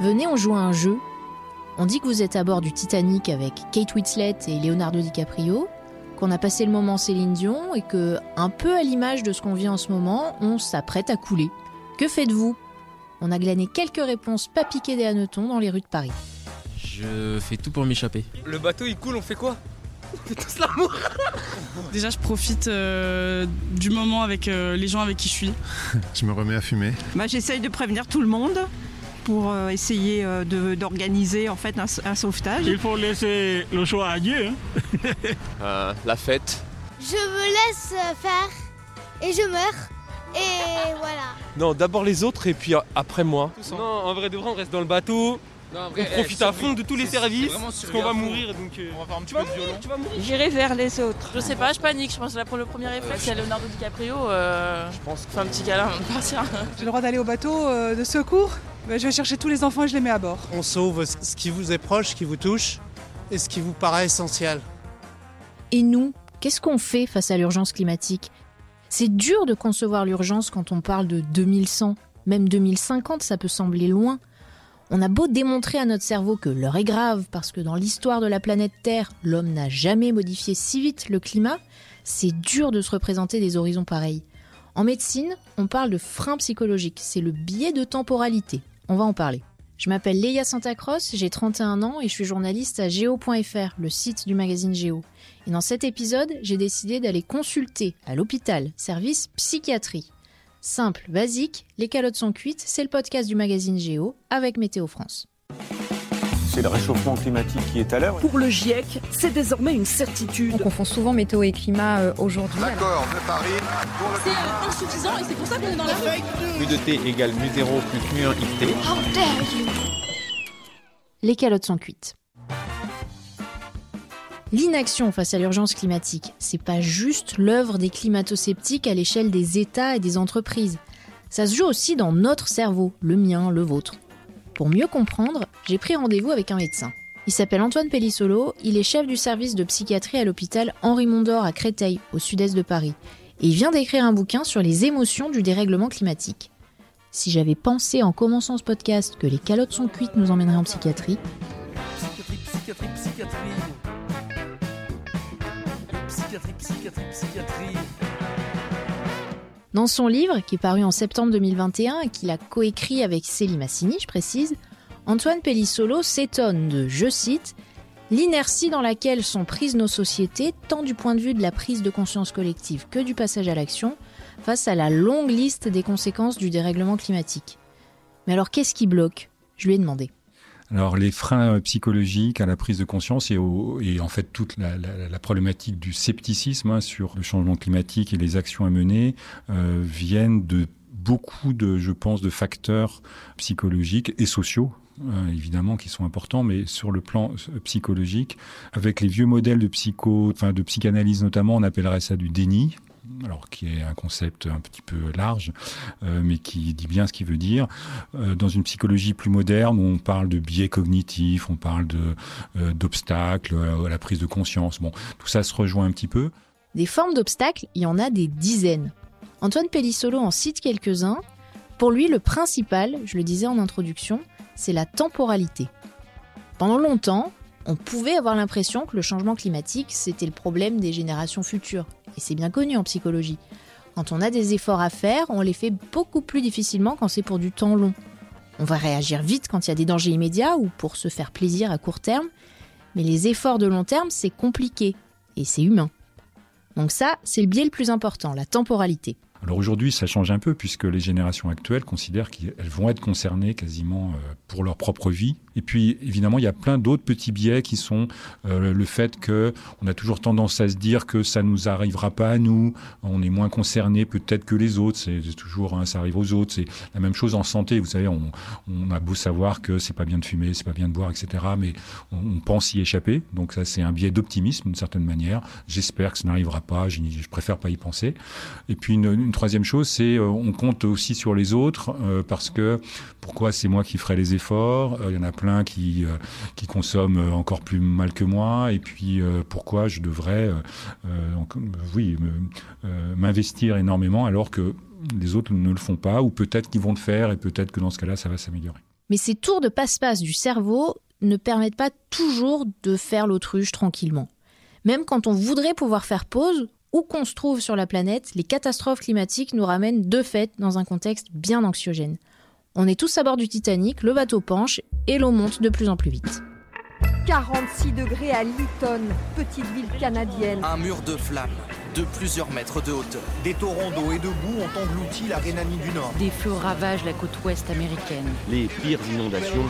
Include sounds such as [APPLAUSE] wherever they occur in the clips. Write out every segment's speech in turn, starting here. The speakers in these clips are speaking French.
Venez, on joue à un jeu. On dit que vous êtes à bord du Titanic avec Kate Winslet et Leonardo DiCaprio, qu'on a passé le moment Céline Dion et que, un peu à l'image de ce qu'on vit en ce moment, on s'apprête à couler. Que faites-vous? On a glané quelques réponses pas piquées des hannetons dans les rues de Paris. Je fais tout pour m'échapper. Le bateau il coule, on fait quoi? On fait tous l'amour [LAUGHS] Déjà, je profite euh, du moment avec euh, les gens avec qui je suis. [LAUGHS] Je me remets à fumer. Bah, J'essaye de prévenir tout le monde pour euh, essayer euh, de- d'organiser en fait un, un sauvetage. Il faut laisser le choix à Dieu. hein. [LAUGHS] Euh, La fête. Je me laisse faire et je meurs. Et voilà. Non, d'abord les autres et puis après moi. Non, en vrai de vrai, on reste dans le bateau. on profite à fond de tous les services. Parce qu'on va mourir donc. euh, tu vas mourir, tu vas mourir. J'irai vers les autres. Je sais pas, je panique. Je pense que là, pour le premier réflexe, il y a Leonardo DiCaprio. Euh, Je pense fais un petit câlin avant de partir. J'ai le droit d'aller au bateau euh, de secours? Bah, je vais chercher tous les enfants et je les mets à bord. On sauve ce qui vous est proche, ce qui vous touche et ce qui vous paraît essentiel. Et nous, qu'est-ce qu'on fait face à l'urgence climatique? C'est dur de concevoir l'urgence quand on parle de 2100, même 2050, ça peut sembler loin. On a beau démontrer à notre cerveau que l'heure est grave parce que dans l'histoire de la planète Terre, l'homme n'a jamais modifié si vite le climat, c'est dur de se représenter des horizons pareils. En médecine, on parle de frein psychologique, c'est le biais de temporalité. On va en parler. Je m'appelle Leia Santacross, j'ai 31 ans et je suis journaliste à geo.fr, le site du magazine Géo. Et dans cet épisode, j'ai décidé d'aller consulter à l'hôpital, service psychiatrie. Simple, basique, les calottes sont cuites, c'est le podcast du magazine Géo avec Météo France. C'est le réchauffement climatique qui est à l'œuvre. Pour le GIEC, c'est désormais une certitude. On confond souvent météo et climat euh, aujourd'hui. L'accord de Paris pour le C'est insuffisant et c'est pour ça qu'on est dans la de T égale mu 0 plus mu 1 xt. Les calottes sont cuites. L'inaction face à l'urgence climatique, c'est pas juste l'œuvre des climato-sceptiques à l'échelle des États et des entreprises. Ça se joue aussi dans notre cerveau, le mien, le vôtre. Pour mieux comprendre, j'ai pris rendez-vous avec un médecin. Il s'appelle Antoine Pellissolo, il est chef du service de psychiatrie à l'hôpital Henri Mondor à Créteil, au sud-est de Paris. Et il vient d'écrire un bouquin sur les émotions du dérèglement climatique. Si j'avais pensé en commençant ce podcast que les calottes sont cuites nous emmèneraient en psychiatrie, Psychiatrie, psychiatrie, psychiatrie. Psychiatrie, psychiatrie, psychiatrie. Dans son livre, qui est paru en septembre 2021 et qu'il a coécrit avec Célie Massini, je précise, Antoine Pellissolo s'étonne de, je cite, l'inertie dans laquelle sont prises nos sociétés, tant du point de vue de la prise de conscience collective que du passage à l'action, face à la longue liste des conséquences du dérèglement climatique. Mais alors qu'est-ce qui bloque? Je lui ai demandé. Alors les freins euh, psychologiques à la prise de conscience et, au- et en fait toute la, la- problématique du scepticisme hein, sur le changement climatique et les actions à mener euh, viennent de beaucoup de, je pense, de facteurs psychologiques et sociaux. euh, évidemment qui sont importants, mais sur le plan euh, psychologique, avec les vieux modèles de psycho, enfin de psychanalyse notamment, on appellerait ça du déni, alors qui est un concept un petit peu large, euh, mais qui dit bien ce qu'il veut dire. Euh, dans une psychologie plus moderne, on parle de biais cognitifs, on parle euh, d'obstacles à la prise de conscience. Bon, tout ça se rejoint un petit peu. Des formes d'obstacles, il y en a des dizaines. Antoine Pellissolo en cite quelques-uns. Pour lui, le principal, je le disais en introduction, c'est la temporalité. Pendant longtemps, on pouvait avoir l'impression que le changement climatique, c'était le problème des générations futures. Et c'est bien connu en psychologie. Quand on a des efforts à faire, on les fait beaucoup plus difficilement quand c'est pour du temps long. On va réagir vite quand il y a des dangers immédiats ou pour se faire plaisir à court terme. Mais les efforts de long terme, c'est compliqué. Et c'est humain. Donc ça, c'est le biais le plus important, la temporalité. Alors aujourd'hui, ça change un peu puisque les générations actuelles considèrent qu'elles vont être concernées quasiment euh, pour leur propre vie. Et puis évidemment, il y a plein d'autres petits biais qui sont euh, le fait que on a toujours tendance à se dire que ça nous arrivera pas à nous, on est moins concerné peut-être que les autres. C'est toujours hein, ça arrive aux autres. C'est la même chose en santé. Vous savez, on, a beau savoir que c'est pas bien de fumer, c'est pas bien de boire, etc. Mais on, pense y échapper. Donc ça, c'est un biais d'optimisme d'une certaine manière. J'espère que ça n'arrivera pas. Je, je préfère pas y penser. Et puis une, une troisième chose, c'est euh, on compte aussi sur les autres euh, parce que pourquoi c'est moi qui ferai les efforts? Euh, Il y en a plein qui euh, qui consomment encore plus mal que moi. Et puis euh, pourquoi je devrais, euh, oui, m'investir énormément alors que les autres ne le font pas ou peut-être qu'ils vont le faire et peut-être que dans ce cas-là, ça va s'améliorer. Mais ces tours de passe-passe du cerveau ne permettent pas toujours de faire l'autruche tranquillement. Même quand on voudrait pouvoir faire pause, où qu'on se trouve sur la planète, les catastrophes climatiques nous ramènent de fait dans un contexte bien anxiogène. On est tous à bord du Titanic, le bateau penche et l'eau monte de plus en plus vite. 46 degrés à Lytton, petite ville canadienne. Un mur de flammes de plusieurs mètres de hauteur. Des torrents d'eau et de boue ont englouti la Rhénanie du Nord. Des feux ravagent la côte ouest américaine. Les pires inondations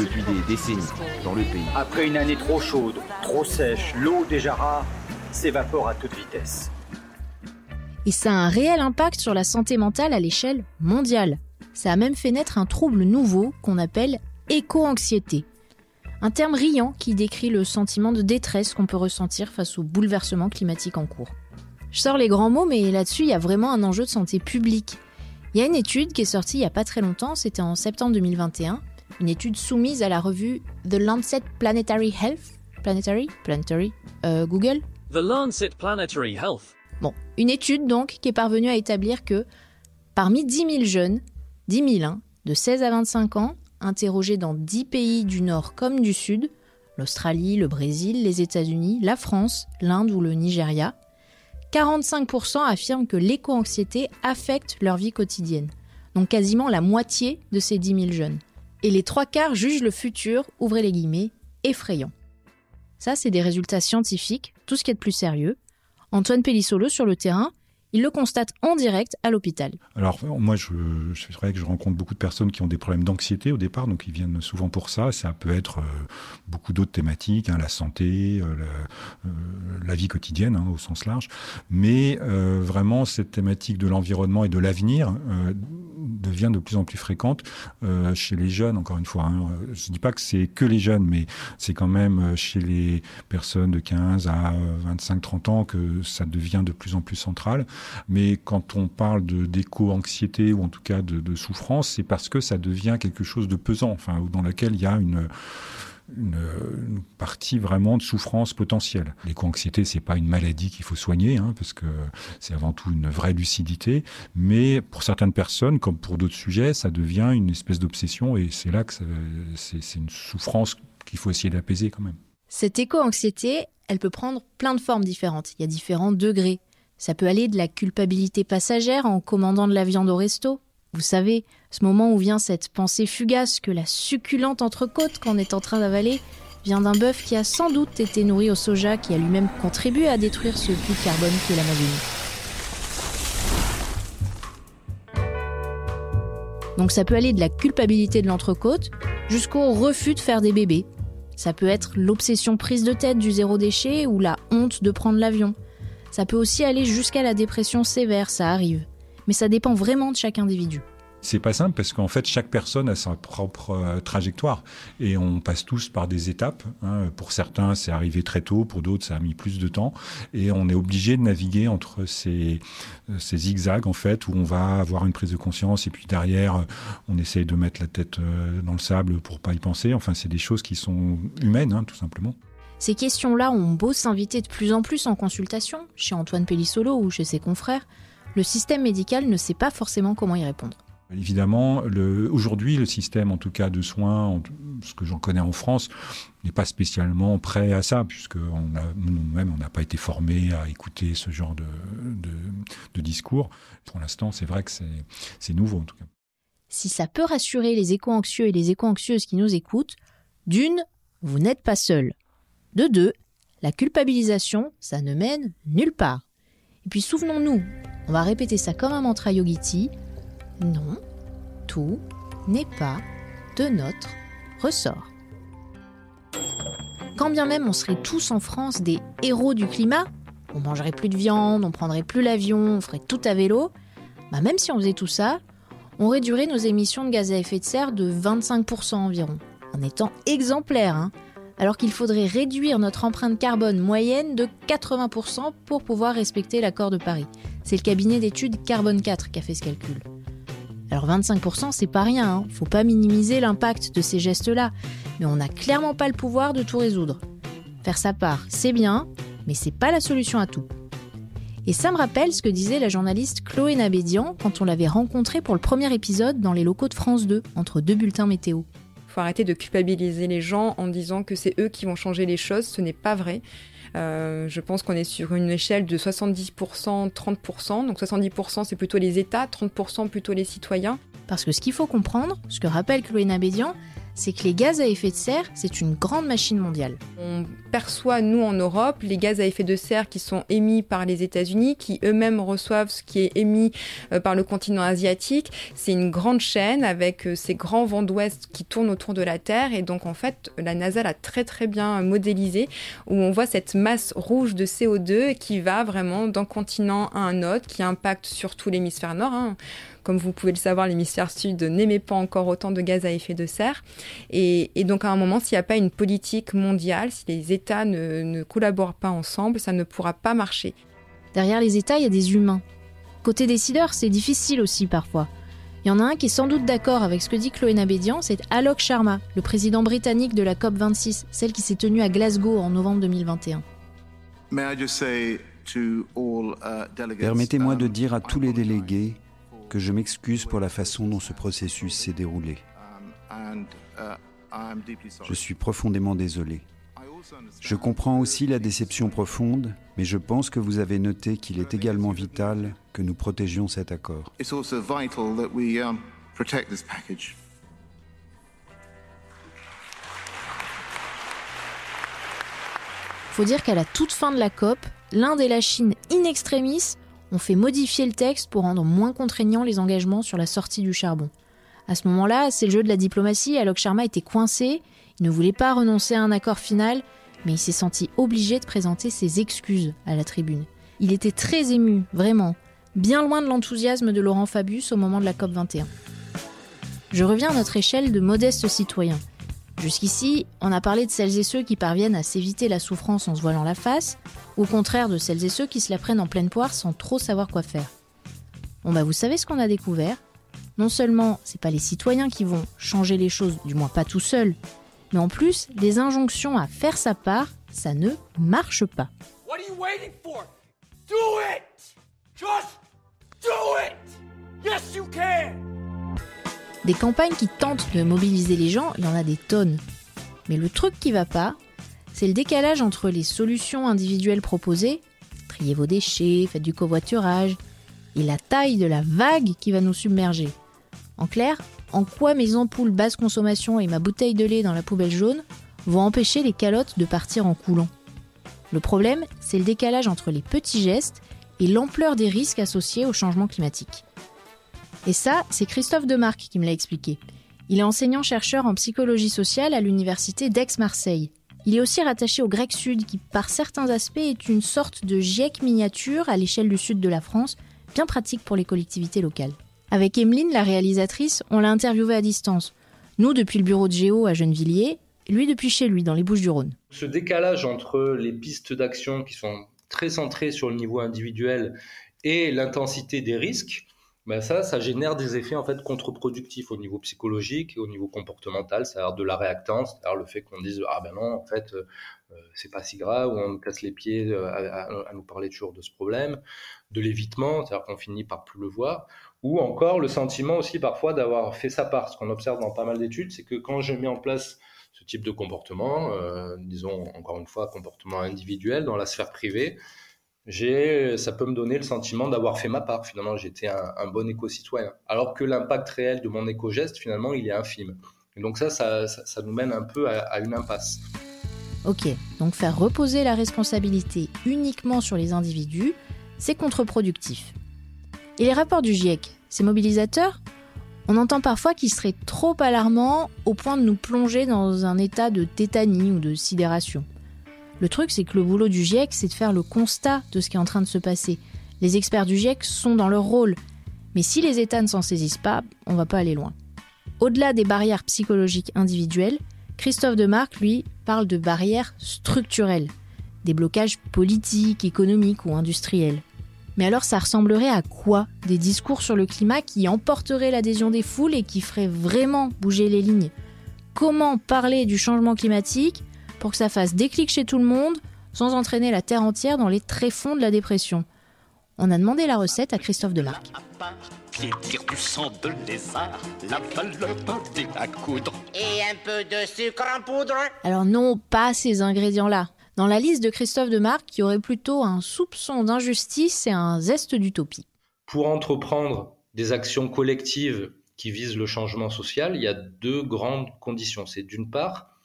depuis des décennies dans le pays. Après une année trop chaude, trop sèche, l'eau déjà rare s'évapore à toute vitesse. Et ça a un réel impact sur la santé mentale à l'échelle mondiale. Ça a même fait naître un trouble nouveau qu'on appelle éco-anxiété. Un terme riant qui décrit le sentiment de détresse qu'on peut ressentir face au bouleversement climatique en cours. Je sors les grands mots, mais là-dessus, il y a vraiment un enjeu de santé publique. Il y a une étude qui est sortie il n'y a pas très longtemps, c'était en septembre 2021, une étude soumise à la revue The Lancet Planetary Health. Planetary? Planetary? Euh, Google? The Lancet Planetary Health. Bon, une étude donc qui est parvenue à établir que parmi 10 000 jeunes, 10 000, hein, de 16 à 25 ans, interrogés dans 10 pays du Nord comme du Sud, l'Australie, le Brésil, les États-Unis, la France, l'Inde ou le Nigeria, 45% affirment que l'éco-anxiété affecte leur vie quotidienne. Donc quasiment la moitié de ces 10 000 jeunes. Et les trois quarts jugent le futur, ouvrez les guillemets, effrayant. Ça, c'est des résultats scientifiques, tout ce qui est de plus sérieux. Antoine Pellissolo, sur le terrain, il le constate en direct à l'hôpital. Alors moi, je, c'est vrai que je rencontre beaucoup de personnes qui ont des problèmes d'anxiété au départ, donc ils viennent souvent pour ça. Ça peut être euh, beaucoup d'autres thématiques, hein, la santé, euh, la, euh, la, vie quotidienne hein, au sens large, mais vraiment cette thématique de l'environnement et de l'avenir devient de plus en plus fréquente euh, chez les jeunes. Encore une fois, hein. je ne dis pas que c'est que les jeunes, mais c'est quand même chez les personnes de 15 à 25-30 ans que ça devient de plus en plus central. Mais quand on parle d'éco-anxiété ou en tout cas de, souffrance, c'est parce que ça devient quelque chose de pesant, enfin, dans laquelle il y a une, une, partie vraiment de souffrance potentielle. L'éco-anxiété, c'est pas une maladie qu'il faut soigner, hein, parce que c'est avant tout une vraie lucidité. Mais pour certaines personnes, comme pour d'autres sujets, ça devient une espèce d'obsession, et c'est là que c'est une souffrance qu'il faut essayer d'apaiser quand même. Cette éco-anxiété, elle peut prendre plein de formes différentes. Il y a différents degrés. Ça peut aller de la culpabilité passagère en commandant de la viande au resto. Vous savez, ce moment où vient cette pensée fugace que la succulente entrecôte qu'on est en train d'avaler vient d'un bœuf qui a sans doute été nourri au soja qui a lui-même contribué à détruire ce puits de carbone qui est l'Amazonie. Donc ça peut aller de la culpabilité de l'entrecôte jusqu'au refus de faire des bébés. Ça peut être l'obsession prise de tête du zéro déchet ou la honte de prendre l'avion. Ça peut aussi aller jusqu'à la dépression sévère, ça arrive. Mais ça dépend vraiment de chaque individu. C'est pas simple parce qu'en fait chaque personne a sa propre euh, trajectoire et on passe tous par des étapes. Hein. Pour certains c'est arrivé très tôt, pour d'autres ça a mis plus de temps et on est obligé de naviguer entre ces, euh, ces zigzags en fait où on va avoir une prise de conscience et puis derrière on essaye de mettre la tête euh, dans le sable pour pas y penser. Enfin c'est des choses qui sont humaines hein, tout simplement. Ces questions-là ont beau s'inviter de plus en plus en consultation, chez Antoine Pellissolo ou chez ses confrères, le système médical ne sait pas forcément comment y répondre. Évidemment, aujourd'hui, le système, en tout cas de soins, ce que j'en connais en France, n'est pas spécialement prêt à ça, puisque nous-mêmes, on n'a pas été formés à écouter ce genre de, de, de discours. Pour l'instant, c'est vrai que c'est nouveau, en tout cas. Si ça peut rassurer les éco-anxieux et les éco-anxieuses qui nous écoutent, d'une, vous n'êtes pas seul. De deux, la culpabilisation, ça ne mène nulle part. Et puis souvenons-nous, on va répéter ça comme un mantra yogiti, non, tout n'est pas de notre ressort. Quand bien même on serait tous en France des héros du climat, on mangerait plus de viande, on prendrait plus l'avion, on ferait tout à vélo, bah même si on faisait tout ça, on réduirait nos émissions de gaz à effet de serre de 25% environ, en étant exemplaire, hein, alors qu'il faudrait réduire notre empreinte carbone moyenne de 80% pour pouvoir respecter l'accord de Paris. C'est le cabinet d'études Carbone 4 qui a fait ce calcul. Alors 25%, c'est pas rien, hein. faut pas minimiser l'impact de ces gestes-là, mais on n'a clairement pas le pouvoir de tout résoudre. Faire sa part, c'est bien, mais c'est pas la solution à tout. Et ça me rappelle ce que disait la journaliste Chloé Nabédian quand on l'avait rencontrée pour le premier épisode dans les locaux de France 2, entre deux bulletins météo. Il faut arrêter de culpabiliser les gens en disant que c'est eux qui vont changer les choses. Ce n'est pas vrai. Euh, je pense qu'on est sur une échelle de 70%, 30%. Donc 70% c'est plutôt les États, 30% plutôt les citoyens. Parce que ce qu'il faut comprendre, ce que rappelle Chloé Nabédian, c'est que les gaz à effet de serre, c'est une grande machine mondiale. On perçoit, nous, en Europe, les gaz à effet de serre qui sont émis par les États-Unis, qui eux-mêmes reçoivent ce qui est émis euh, par le continent asiatique. C'est une grande chaîne avec euh, ces grands vents d'ouest qui tournent autour de la Terre. Et donc, en fait, la NASA l'a très, très bien modélisé, où on voit cette masse rouge de CO2 qui va vraiment d'un continent à un autre, qui impacte surtout l'hémisphère nord. Hein. Comme vous pouvez le savoir, l'hémisphère sud n'émet pas encore autant de gaz à effet de serre. Et, donc à un moment, s'il n'y a pas une politique mondiale, si les États ne, ne collaborent pas ensemble, ça ne pourra pas marcher. Derrière les États, il y a des humains. Côté décideurs, c'est difficile aussi parfois. Il y en a un qui est sans doute d'accord avec ce que dit Chloé Nabédian, c'est Alok Sharma, le président britannique de la COP26, celle qui s'est tenue à Glasgow en novembre 2021. Permettez-moi de dire à tous les délégués que je m'excuse pour la façon dont ce processus s'est déroulé. Je suis profondément désolé. Je comprends aussi la déception profonde, mais je pense que vous avez noté qu'il est également vital que nous protégions cet accord. Faut dire qu'à la toute fin de la COP, l'Inde et la Chine in extremis ont fait modifier le texte pour rendre moins contraignants les engagements sur la sortie du charbon. À ce moment-là, c'est le jeu de la diplomatie, Alok Sharma était coincé, il ne voulait pas renoncer à un accord final, mais il s'est senti obligé de présenter ses excuses à la tribune. Il était très ému, vraiment, bien loin de l'enthousiasme de Laurent Fabius au moment de la COP 21. Je reviens à notre échelle de modestes citoyens. Jusqu'ici, on a parlé de celles et ceux qui parviennent à s'éviter la souffrance en se voilant la face, au contraire de celles et ceux qui se la prennent en pleine poire sans trop savoir quoi faire. Bon bah vous savez ce qu'on a découvert? Non seulement c'est pas les citoyens qui vont changer les choses, du moins pas tout seuls, mais en plus les injonctions à faire sa part, ça ne marche pas. What are you waiting for? Do it! Just do it! Yes you can! Des campagnes qui tentent de mobiliser les gens, il y en a des tonnes. Mais le truc qui va pas, c'est le décalage entre les solutions individuelles proposées, triez vos déchets, faites du covoiturage, et la taille de la vague qui va nous submerger. En clair, en quoi mes ampoules basse consommation et ma bouteille de lait dans la poubelle jaune vont empêcher les calottes de partir en coulant? Le problème, c'est le décalage entre les petits gestes et l'ampleur des risques associés au changement climatique. Et ça, c'est Christophe Demarque qui me l'a expliqué. Il est enseignant-chercheur en psychologie sociale à l'université d'Aix-Marseille. Il est aussi rattaché au Grec Sud, qui par certains aspects est une sorte de GIEC miniature à l'échelle du sud de la France, bien pratique pour les collectivités locales. Avec Emeline, la réalisatrice, on l'a interviewé à distance. Nous depuis le bureau de Géo à Gennevilliers, lui depuis chez lui, dans les Bouches-du-Rhône. Ce décalage entre les pistes d'action qui sont très centrées sur le niveau individuel et l'intensité des risques, ben ça, ça génère des effets en fait contre-productifs au niveau psychologique et au niveau comportemental, c'est-à-dire de la réactance, c'est-à-dire le fait qu'on dise ah ben non en fait euh, c'est pas si grave ou on nous casse les pieds euh, à, nous parler toujours de ce problème, de l'évitement, c'est-à-dire qu'on finit par plus le voir, ou encore le sentiment aussi parfois d'avoir fait sa part. Ce qu'on observe dans pas mal d'études, c'est que quand je mets en place ce type de comportement, euh, disons encore une fois comportement individuel dans la sphère privée, ça peut me donner le sentiment d'avoir fait ma part. Finalement, j'étais un, bon éco-citoyen. Alors que l'impact réel de mon éco-geste, finalement, il est infime. Et donc ça, ça, nous mène un peu à, une impasse. Ok, donc faire reposer la responsabilité uniquement sur les individus, c'est contre-productif. Et les rapports du GIEC, c'est mobilisateur On entend parfois qu'ils seraient trop alarmants au point de nous plonger dans un état de tétanie ou de sidération. Le truc, c'est que le boulot du GIEC, c'est de faire le constat de ce qui est en train de se passer. Les experts du GIEC sont dans leur rôle. Mais si les États ne s'en saisissent pas, on va pas aller loin. Au-delà des barrières psychologiques individuelles, Christophe Demarque, lui, parle de barrières structurelles, des blocages politiques, économiques ou industriels. Mais alors ça ressemblerait à quoi Des discours sur le climat qui emporteraient l'adhésion des foules et qui feraient vraiment bouger les lignes? Comment parler du changement climatique pour que ça fasse déclic chez tout le monde sans entraîner la Terre entière dans les tréfonds de la dépression. On a demandé la recette à Christophe Demarque. du sang de lézard, la à coudre. Et un peu de sucre en poudre Alors non, pas ces ingrédients-là. Dans la liste de Christophe Demarque, il y aurait plutôt un soupçon d'injustice et un zeste d'utopie. Pour entreprendre des actions collectives qui visent le changement social, il y a deux grandes conditions. C'est d'une part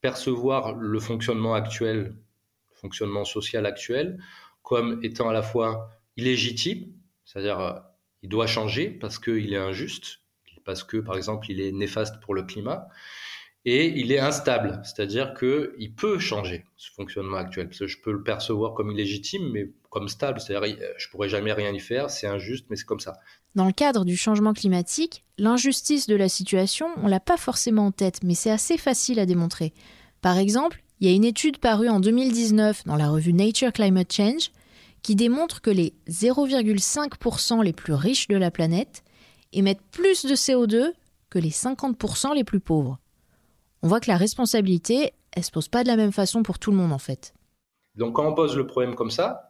percevoir le fonctionnement actuel, le fonctionnement social actuel, comme étant à la fois illégitime, c'est-à-dire euh, il doit changer parce qu'il est injuste, parce que par exemple il est néfaste pour le climat, et il est instable, c'est-à-dire qu'il peut changer ce fonctionnement actuel. Parce que je peux le percevoir comme illégitime, mais comme stable, c'est-à-dire je pourrais jamais rien y faire, c'est injuste, mais c'est comme ça. Dans le cadre du changement climatique, l'injustice de la situation, on l'a pas forcément en tête, mais c'est assez facile à démontrer. Par exemple, il y a une étude parue en 2019 dans la revue Nature Climate Change qui démontre que les 0,5% les plus riches de la planète émettent plus de CO2 que les 50% les plus pauvres. On voit que la responsabilité, elle se pose pas de la même façon pour tout le monde en fait. Donc quand on pose le problème comme ça,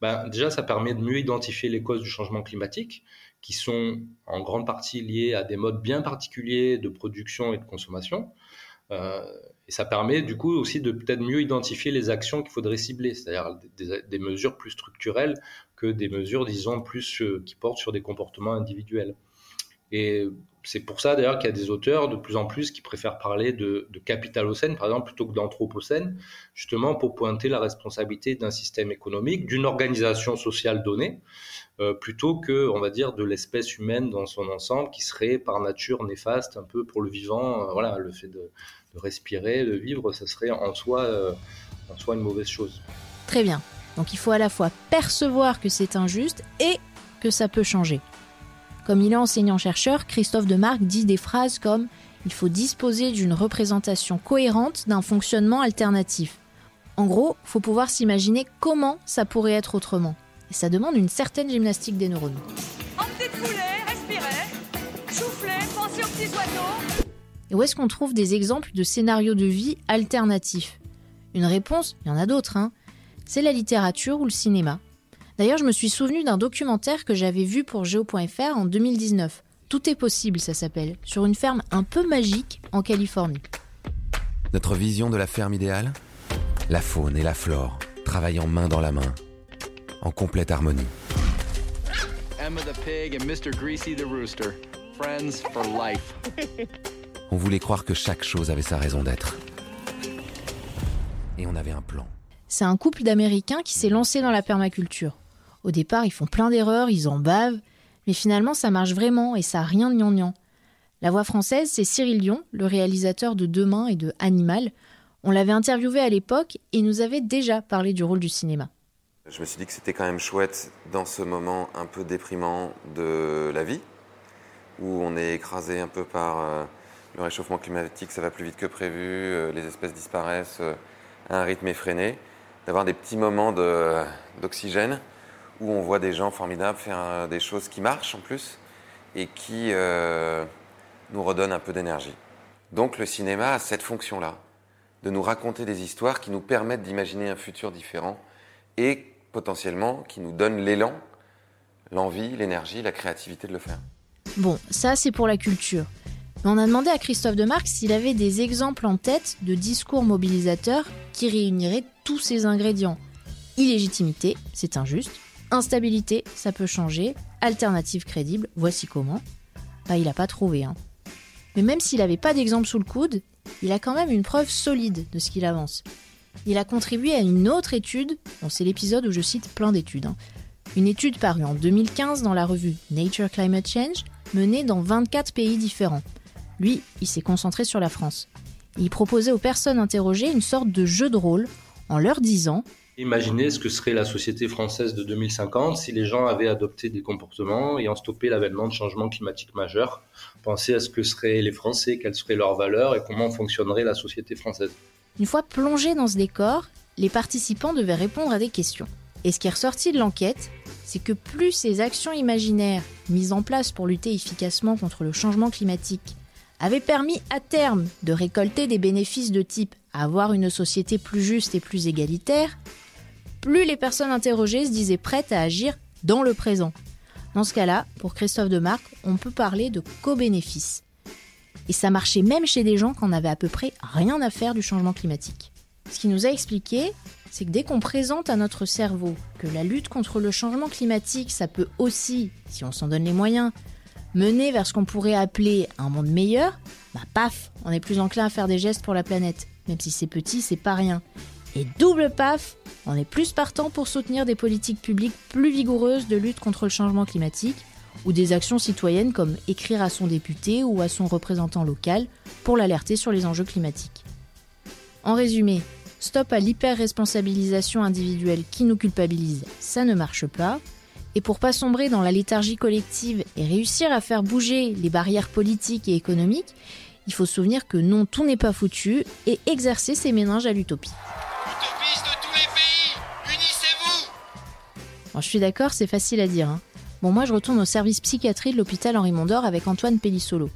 ben, déjà ça permet de mieux identifier les causes du changement climatique qui sont en grande partie liées à des modes bien particuliers de production et de consommation. Euh, et ça permet du coup aussi de peut-être mieux identifier les actions qu'il faudrait cibler, c'est-à-dire des, mesures plus structurelles que des mesures, disons, plus euh, qui portent sur des comportements individuels. Et c'est pour ça d'ailleurs qu'il y a des auteurs de plus en plus qui préfèrent parler de, capitalocène, par exemple, plutôt que d'anthropocène, justement pour pointer la responsabilité d'un système économique, d'une organisation sociale donnée, euh, plutôt que, on va dire, de l'espèce humaine dans son ensemble qui serait par nature néfaste un peu pour le vivant. Euh, voilà, le fait de, respirer, de vivre, ça serait en soi, euh, en soi une mauvaise chose. Très bien. Donc il faut à la fois percevoir que c'est injuste et que ça peut changer. Comme il est enseignant-chercheur, Christophe Demarque dit des phrases comme Il faut disposer d'une représentation cohérente d'un fonctionnement alternatif. En gros, il faut pouvoir s'imaginer comment ça pourrait être autrement. Et ça demande une certaine gymnastique des neurones. Et où est-ce qu'on trouve des exemples de scénarios de vie alternatifs? Une réponse, il y en a d'autres, hein. c'est la littérature ou le cinéma. D'ailleurs, je me suis souvenu d'un documentaire que j'avais vu pour Geo.fr en 2019. Tout est possible, ça s'appelle, sur une ferme un peu magique en Californie. Notre vision de la ferme idéale? La faune et la flore travaillant main dans la main, en complète harmonie. On voulait croire que chaque chose avait sa raison d'être. Et on avait un plan. C'est un couple d'Américains qui s'est lancé dans la permaculture. Au départ, ils font plein d'erreurs, ils en bavent, mais finalement, ça marche vraiment et ça n'a rien de gnangnan. La voix française, c'est Cyril Dion, le réalisateur de Demain et de Animal. On l'avait interviewé à l'époque et il nous avait déjà parlé du rôle du cinéma. Je me suis dit que c'était quand même chouette dans ce moment un peu déprimant de la vie, où on est écrasé un peu par euh, le réchauffement climatique, ça va plus vite que prévu, euh, les espèces disparaissent euh, à un rythme effréné, d'avoir des petits moments d'oxygène où on voit des gens formidables faire euh, des choses qui marchent en plus et qui euh, nous redonnent un peu d'énergie. Donc le cinéma a cette fonction-là, de nous raconter des histoires qui nous permettent d'imaginer un futur différent et potentiellement qui nous donnent l'élan, l'envie, l'énergie, la créativité de le faire. Bon, ça c'est pour la culture. On a demandé à Christophe Demarque s'il avait des exemples en tête de discours mobilisateurs qui réuniraient tous ces ingrédients. Illégitimité, c'est injuste. Instabilité, ça peut changer. Alternative crédible, voici comment. Bah, il n'a pas trouvé. Hein. Mais même s'il n'avait pas d'exemple sous le coude, il a quand même une preuve solide de ce qu'il avance. Il a contribué à une autre étude, c'est l'épisode où je cite plein d'études, hein. une étude parue en 2015 dans la revue Nature Climate Change, menée dans 24 pays différents. Lui, il s'est concentré sur la France. Il proposait aux personnes interrogées une sorte de jeu de rôle en leur disant Imaginez ce que serait la société française de 2050 si les gens avaient adopté des comportements ayant stoppé l'avènement de changements climatiques majeurs. Pensez à ce que seraient les Français, quelles seraient leurs valeurs et comment fonctionnerait la société française. Une fois plongés dans ce décor, les participants devaient répondre à des questions. Et ce qui est ressorti de l'enquête, c'est que plus ces actions imaginaires mises en place pour lutter efficacement contre le changement climatique avaient permis à terme de récolter des bénéfices de type avoir une société plus juste et plus égalitaire, plus les personnes interrogées se disaient prêtes à agir dans le présent. Dans ce cas-là, pour Christophe Demarque, on peut parler de co-bénéfice. Et ça marchait même chez des gens qui en avaient à peu près rien à faire du changement climatique. Ce qu'il nous a expliqué, c'est que dès qu'on présente à notre cerveau que la lutte contre le changement climatique, ça peut aussi, si on s'en donne les moyens, mener vers ce qu'on pourrait appeler un monde meilleur, bah paf, on est plus enclin à faire des gestes pour la planète. Même si c'est petit, c'est pas rien. Et double paf, on est plus partant pour soutenir des politiques publiques plus vigoureuses de lutte contre le changement climatique ou des actions citoyennes comme écrire à son député ou à son représentant local pour l'alerter sur les enjeux climatiques. En résumé, stop à l'hyper-responsabilisation individuelle qui nous culpabilise, ça ne marche pas. Et pour pas sombrer dans la léthargie collective et réussir à faire bouger les barrières politiques et économiques, il faut se souvenir que non, tout n'est pas foutu et exercer ses méninges à l'utopie. Je suis d'accord, c'est facile à dire. Hein. Bon, moi, je retourne au service psychiatrie de l'hôpital Henri Mondor avec Antoine Pellissolo.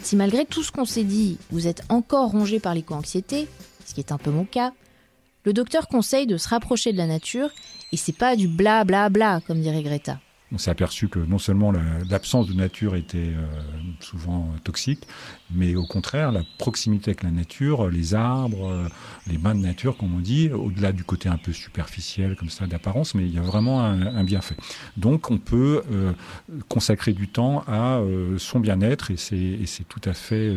Si malgré tout ce qu'on s'est dit, vous êtes encore rongé par l'éco-anxiété, ce qui est un peu mon cas, le docteur conseille de se rapprocher de la nature et c'est pas du bla bla bla, comme dirait Greta on s'est aperçu que non seulement l'absence de nature était euh, souvent toxique, mais au contraire, la proximité avec la nature, les arbres, euh, les bains de nature, comme on dit, au-delà du côté un peu superficiel comme ça d'apparence, mais il y a vraiment un, bienfait. Donc on peut euh, consacrer du temps à son bien-être et c'est tout à fait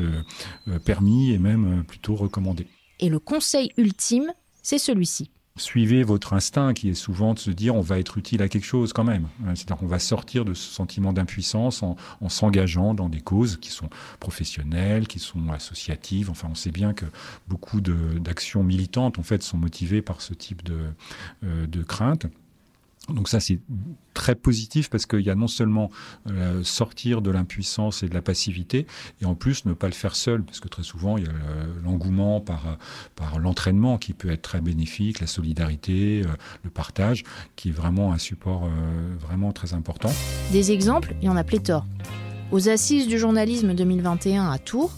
permis et même plutôt recommandé. Et le conseil ultime, c'est celui-ci suivez votre instinct qui est souvent de se dire on va être utile à quelque chose quand même. Hein, c'est-à-dire qu'on va sortir de ce sentiment d'impuissance en, s'engageant dans des causes qui sont professionnelles, qui sont associatives. Enfin, on sait bien que beaucoup d'actions militantes en fait sont motivées par ce type de, euh, de crainte. Donc ça, c'est très positif parce qu'il y a non seulement euh, sortir de l'impuissance et de la passivité, et en plus ne pas le faire seul, parce que très souvent, il y a l'engouement par, par l'entraînement qui peut être très bénéfique, la solidarité, euh, le partage, qui est vraiment un support euh, vraiment très important. Des exemples, il y en a pléthore. Aux Assises du journalisme 2021 à Tours,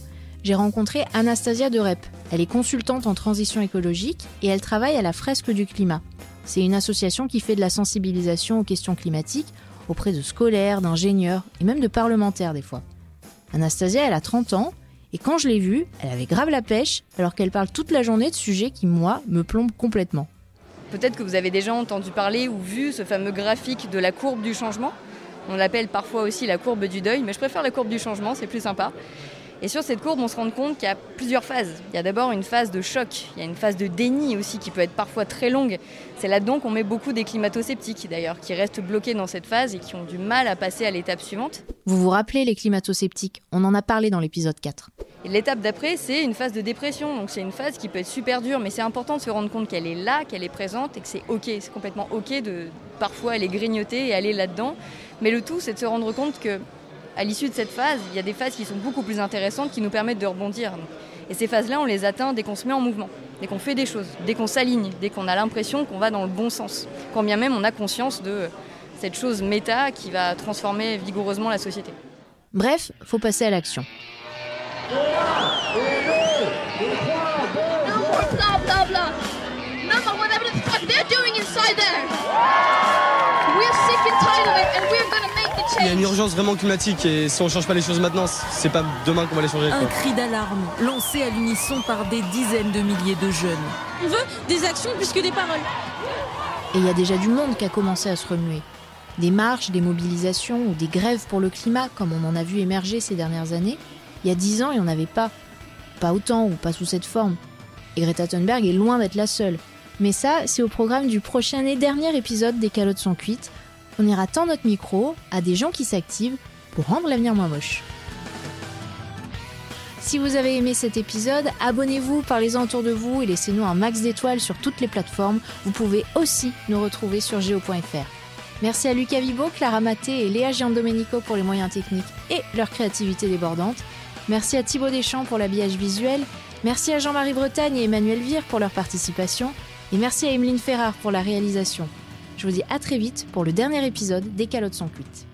j'ai rencontré Anastasia de Rep. Elle est consultante en transition écologique et elle travaille à la fresque du climat. C'est une association qui fait de la sensibilisation aux questions climatiques auprès de scolaires, d'ingénieurs et même de parlementaires des fois. Anastasia, elle a 30 ans et quand je l'ai vue, elle avait grave la pêche alors qu'elle parle toute la journée de sujets qui, moi, me plombent complètement. Peut-être que vous avez déjà entendu parler ou vu ce fameux graphique de la courbe du changement. On l'appelle parfois aussi la courbe du deuil, mais je préfère la courbe du changement, c'est plus sympa. Et sur cette courbe, on se rend compte qu'il y a plusieurs phases. Il y a d'abord une phase de choc, il y a une phase de déni aussi qui peut être parfois très longue. C'est là-dedans qu'on met beaucoup des climato-sceptiques d'ailleurs, qui restent bloqués dans cette phase et qui ont du mal à passer à l'étape suivante. Vous vous rappelez les climato-sceptiques? On en a parlé dans l'épisode 4. L'étape d'après, c'est une phase de dépression. Donc c'est une phase qui peut être super dure, mais c'est important de se rendre compte qu'elle est là, qu'elle est présente et que c'est ok. C'est complètement ok de parfois aller grignoter et aller là-dedans. Mais le tout, c'est de se rendre compte que à l'issue de cette phase, il y a des phases qui sont beaucoup plus intéressantes qui nous permettent de rebondir. Et ces phases-là, on les atteint dès qu'on se met en mouvement, dès qu'on fait des choses, dès qu'on s'aligne, dès qu'on a l'impression qu'on va dans le bon sens, quand bien même on a conscience de cette chose méta qui va transformer vigoureusement la société. Bref, faut passer à l'action. Il y a une urgence vraiment climatique et si on ne change pas les choses maintenant, c'est pas demain qu'on va les changer. Un cri d'alarme lancé à l'unisson par des dizaines de milliers de jeunes. On veut des actions plus que des paroles. Et il y a déjà du monde qui a commencé à se remuer. Des marches, des mobilisations ou des grèves pour le climat, comme on en a vu émerger ces dernières années. Il y a dix ans, il n'y en avait pas. Pas autant ou pas sous cette forme. Et Greta Thunberg est loin d'être la seule. Mais ça, c'est au programme du prochain et dernier épisode des calottes sont cuites, on ira tendre notre micro à des gens qui s'activent pour rendre l'avenir moins moche. Si vous avez aimé cet épisode, abonnez-vous, parlez-en autour de vous et laissez-nous un max d'étoiles sur toutes les plateformes. Vous pouvez aussi nous retrouver sur geo.fr. Merci à Lucas Vibo, Clara Maté et Léa Giandomenico pour les moyens techniques et leur créativité débordante. Merci à Thibaut Deschamps pour l'habillage visuel. Merci à Jean-Marie Bretagne et Emmanuel Vire pour leur participation. Et merci à Emeline Ferrard pour la réalisation. Je vous dis à très vite pour le dernier épisode des calottes sans cuites.